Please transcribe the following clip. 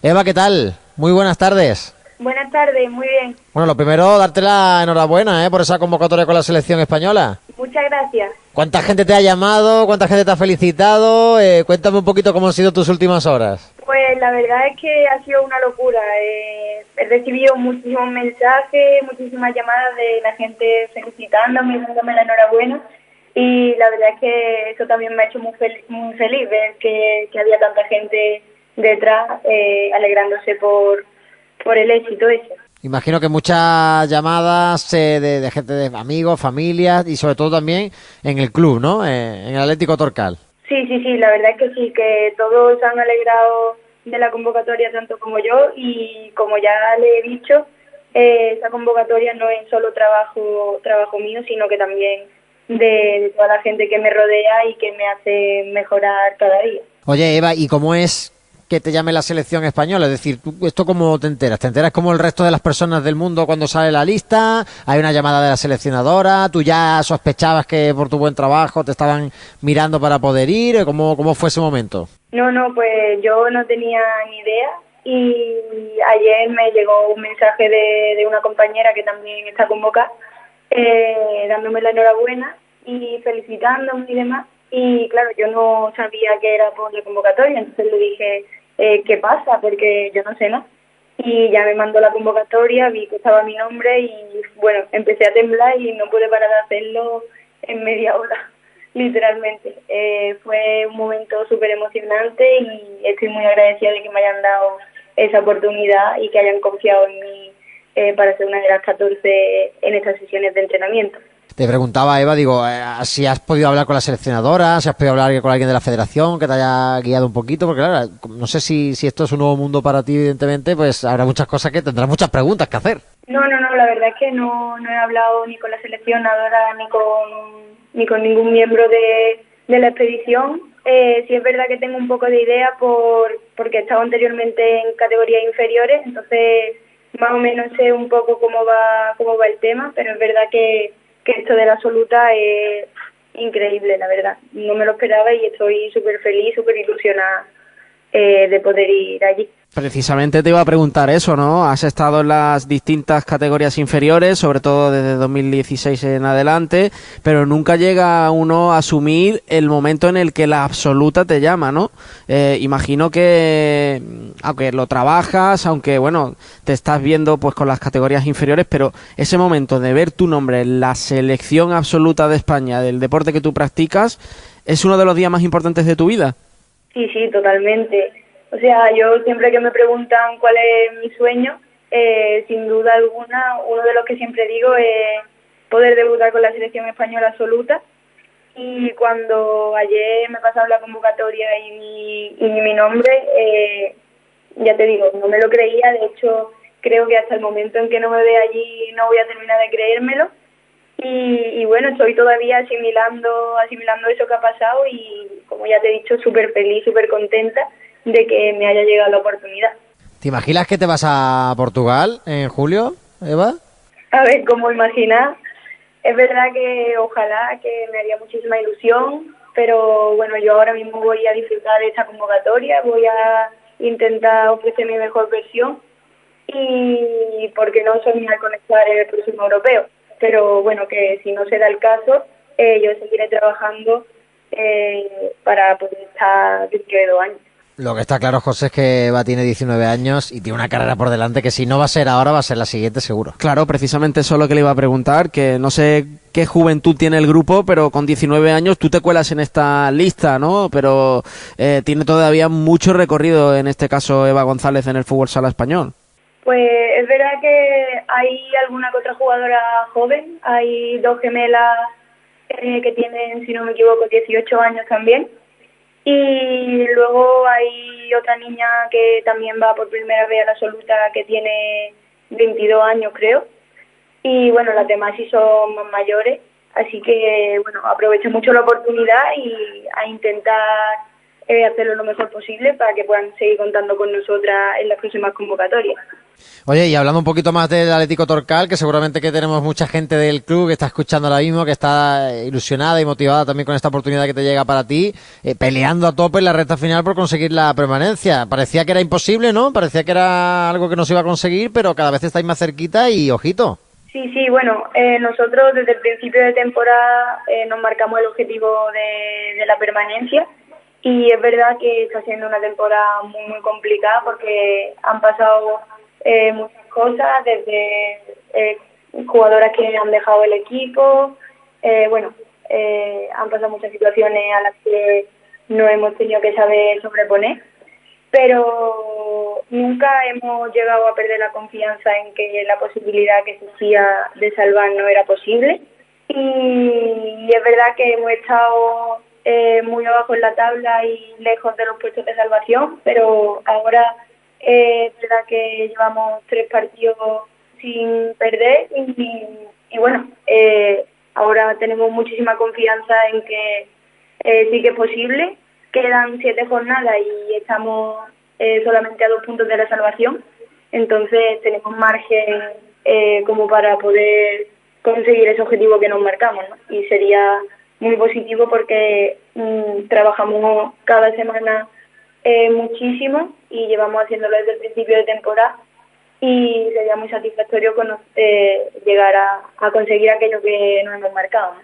Eva, ¿qué tal? Muy buenas tardes. Buenas tardes, muy bien. Bueno, lo primero, darte la enhorabuena ¿eh? por esa convocatoria con la selección española. Muchas gracias. ¿Cuánta gente te ha llamado? ¿Cuánta gente te ha felicitado? Eh, cuéntame un poquito cómo han sido tus últimas horas. Pues la verdad es que ha sido una locura. Eh, he recibido muchísimos mensajes, muchísimas llamadas de la gente felicitándome, dándome la enhorabuena. Y la verdad es que eso también me ha hecho muy, muy feliz ver que, que había tanta gente detrás eh, alegrándose por, por el éxito ese. Imagino que muchas llamadas eh, de, gente, de amigos, familias y sobre todo también en el club, ¿no? Eh, en el Atlético Torcal. Sí, sí, sí, la verdad es que sí, que todos se han alegrado de la convocatoria tanto como yo y como ya le he dicho, eh, esa convocatoria no es solo trabajo, trabajo mío, sino que también de toda la gente que me rodea y que me hace mejorar cada día. Oye, Eva, ¿y cómo es que te llame la selección española? Es decir, ¿tú esto cómo te enteras? ¿Te enteras como el resto de las personas del mundo cuando sale la lista? ¿Hay una llamada de la seleccionadora? ¿Tú ya sospechabas que por tu buen trabajo te estaban mirando para poder ir? ¿Cómo, cómo fue ese momento? No, no, pues yo no tenía ni idea y ayer me llegó un mensaje de, de una compañera que también está convocada eh, dándome la enhorabuena y felicitándome y demás. Y claro, yo no sabía que era por la convocatoria, entonces le dije, eh, ¿qué pasa? Porque yo no sé nada. Y ya me mandó la convocatoria, vi que estaba mi nombre y bueno, empecé a temblar y no pude parar de hacerlo en media hora, literalmente. Eh, fue un momento súper emocionante y estoy muy agradecida de que me hayan dado esa oportunidad y que hayan confiado en mí eh, para ser una de las 14 en estas sesiones de entrenamiento. Te preguntaba, Eva, digo, eh, si has podido hablar con la seleccionadora, si has podido hablar con alguien de la federación que te haya guiado un poquito, porque claro, no sé si, si esto es un nuevo mundo para ti, evidentemente, pues habrá muchas cosas que tendrás muchas preguntas que hacer. No, no, no, la verdad es que no, no he hablado ni con la seleccionadora ni con, ni con ningún miembro de, de la expedición. Eh, sí es verdad que tengo un poco de idea por, porque he estado anteriormente en categorías inferiores, entonces más o menos sé un poco cómo va, cómo va el tema, pero es verdad que que esto de la absoluta es increíble, la verdad. No me lo esperaba y estoy súper feliz, súper ilusionada eh, de poder ir allí. Precisamente te iba a preguntar eso, ¿no? Has estado en las distintas categorías inferiores, sobre todo desde 2016 en adelante, pero nunca llega uno a asumir el momento en el que la absoluta te llama, ¿no? Eh, imagino que, aunque lo trabajas, aunque, bueno, te estás viendo pues con las categorías inferiores, pero ese momento de ver tu nombre en la selección absoluta de España del deporte que tú practicas, ¿es uno de los días más importantes de tu vida? Sí, sí, totalmente o sea, yo siempre que me preguntan cuál es mi sueño, eh, sin duda alguna, uno de los que siempre digo es poder debutar con la selección española absoluta. Y cuando ayer me pasaron la convocatoria y mi, y mi nombre, eh, ya te digo, no me lo creía. De hecho, creo que hasta el momento en que no me vea allí no voy a terminar de creérmelo. Y, y, bueno, estoy todavía asimilando, asimilando eso que ha pasado y como ya te he dicho, súper feliz, súper contenta de que me haya llegado la oportunidad. ¿Te imaginas que te vas a Portugal en julio, Eva? A ver, como imaginas, es verdad que ojalá que me haría muchísima ilusión, pero bueno, yo ahora mismo voy a disfrutar de esta convocatoria, voy a intentar ofrecer mi mejor versión y porque no soñar con estar en el próximo europeo. Pero bueno, que si no se da el caso, eh, yo seguiré trabajando eh, para poder estar dentro de dos años. Lo que está claro, José, es que Eva tiene 19 años y tiene una carrera por delante que si no va a ser ahora, va a ser la siguiente seguro. Claro, precisamente eso es lo que le iba a preguntar, que no sé qué juventud tiene el grupo, pero con 19 años tú te cuelas en esta lista, ¿no? Pero eh, tiene todavía mucho recorrido, en este caso Eva González, en el fútbol sala español. Pues es verdad que hay alguna que otra jugadora joven, hay dos gemelas eh, que tienen, si no me equivoco, 18 años también y luego hay otra niña que también va por primera vez a la absoluta que tiene 22 años creo. Y bueno, las demás sí son más mayores. Así que bueno, aprovecho mucho la oportunidad y a intentar eh, hacerlo lo mejor posible para que puedan seguir contando con nosotras en las próximas convocatorias. Oye, y hablando un poquito más del Atlético Torcal, que seguramente que tenemos mucha gente del club que está escuchando ahora mismo, que está ilusionada y motivada también con esta oportunidad que te llega para ti, eh, peleando a tope en la recta final por conseguir la permanencia. Parecía que era imposible, ¿no? Parecía que era algo que no se iba a conseguir, pero cada vez estáis más cerquita y ojito. Sí, sí, bueno, eh, nosotros desde el principio de temporada eh, nos marcamos el objetivo de la permanencia y es verdad que está siendo una temporada muy, muy complicada porque han pasado eh, muchas cosas, desde eh, jugadoras que han dejado el equipo, eh, bueno, eh, han pasado muchas situaciones a las que no hemos tenido que saber sobreponer, pero nunca hemos llegado a perder la confianza en que la posibilidad que existía de salvar no era posible. Y es verdad que hemos estado eh, muy abajo en la tabla y lejos de los puestos de salvación, pero ahora eh, es verdad que llevamos tres partidos sin perder y, y bueno, eh, ahora tenemos muchísima confianza en que eh, sí que es posible. Quedan siete jornadas y estamos eh, solamente a dos puntos de la salvación, entonces tenemos margen eh, como para poder conseguir ese objetivo que nos marcamos ¿no? y sería muy positivo porque mm, trabajamos cada semana eh, muchísimo y llevamos haciéndolo desde el principio de temporada y sería muy satisfactorio con, eh, llegar a, conseguir aquello que nos hemos marcado.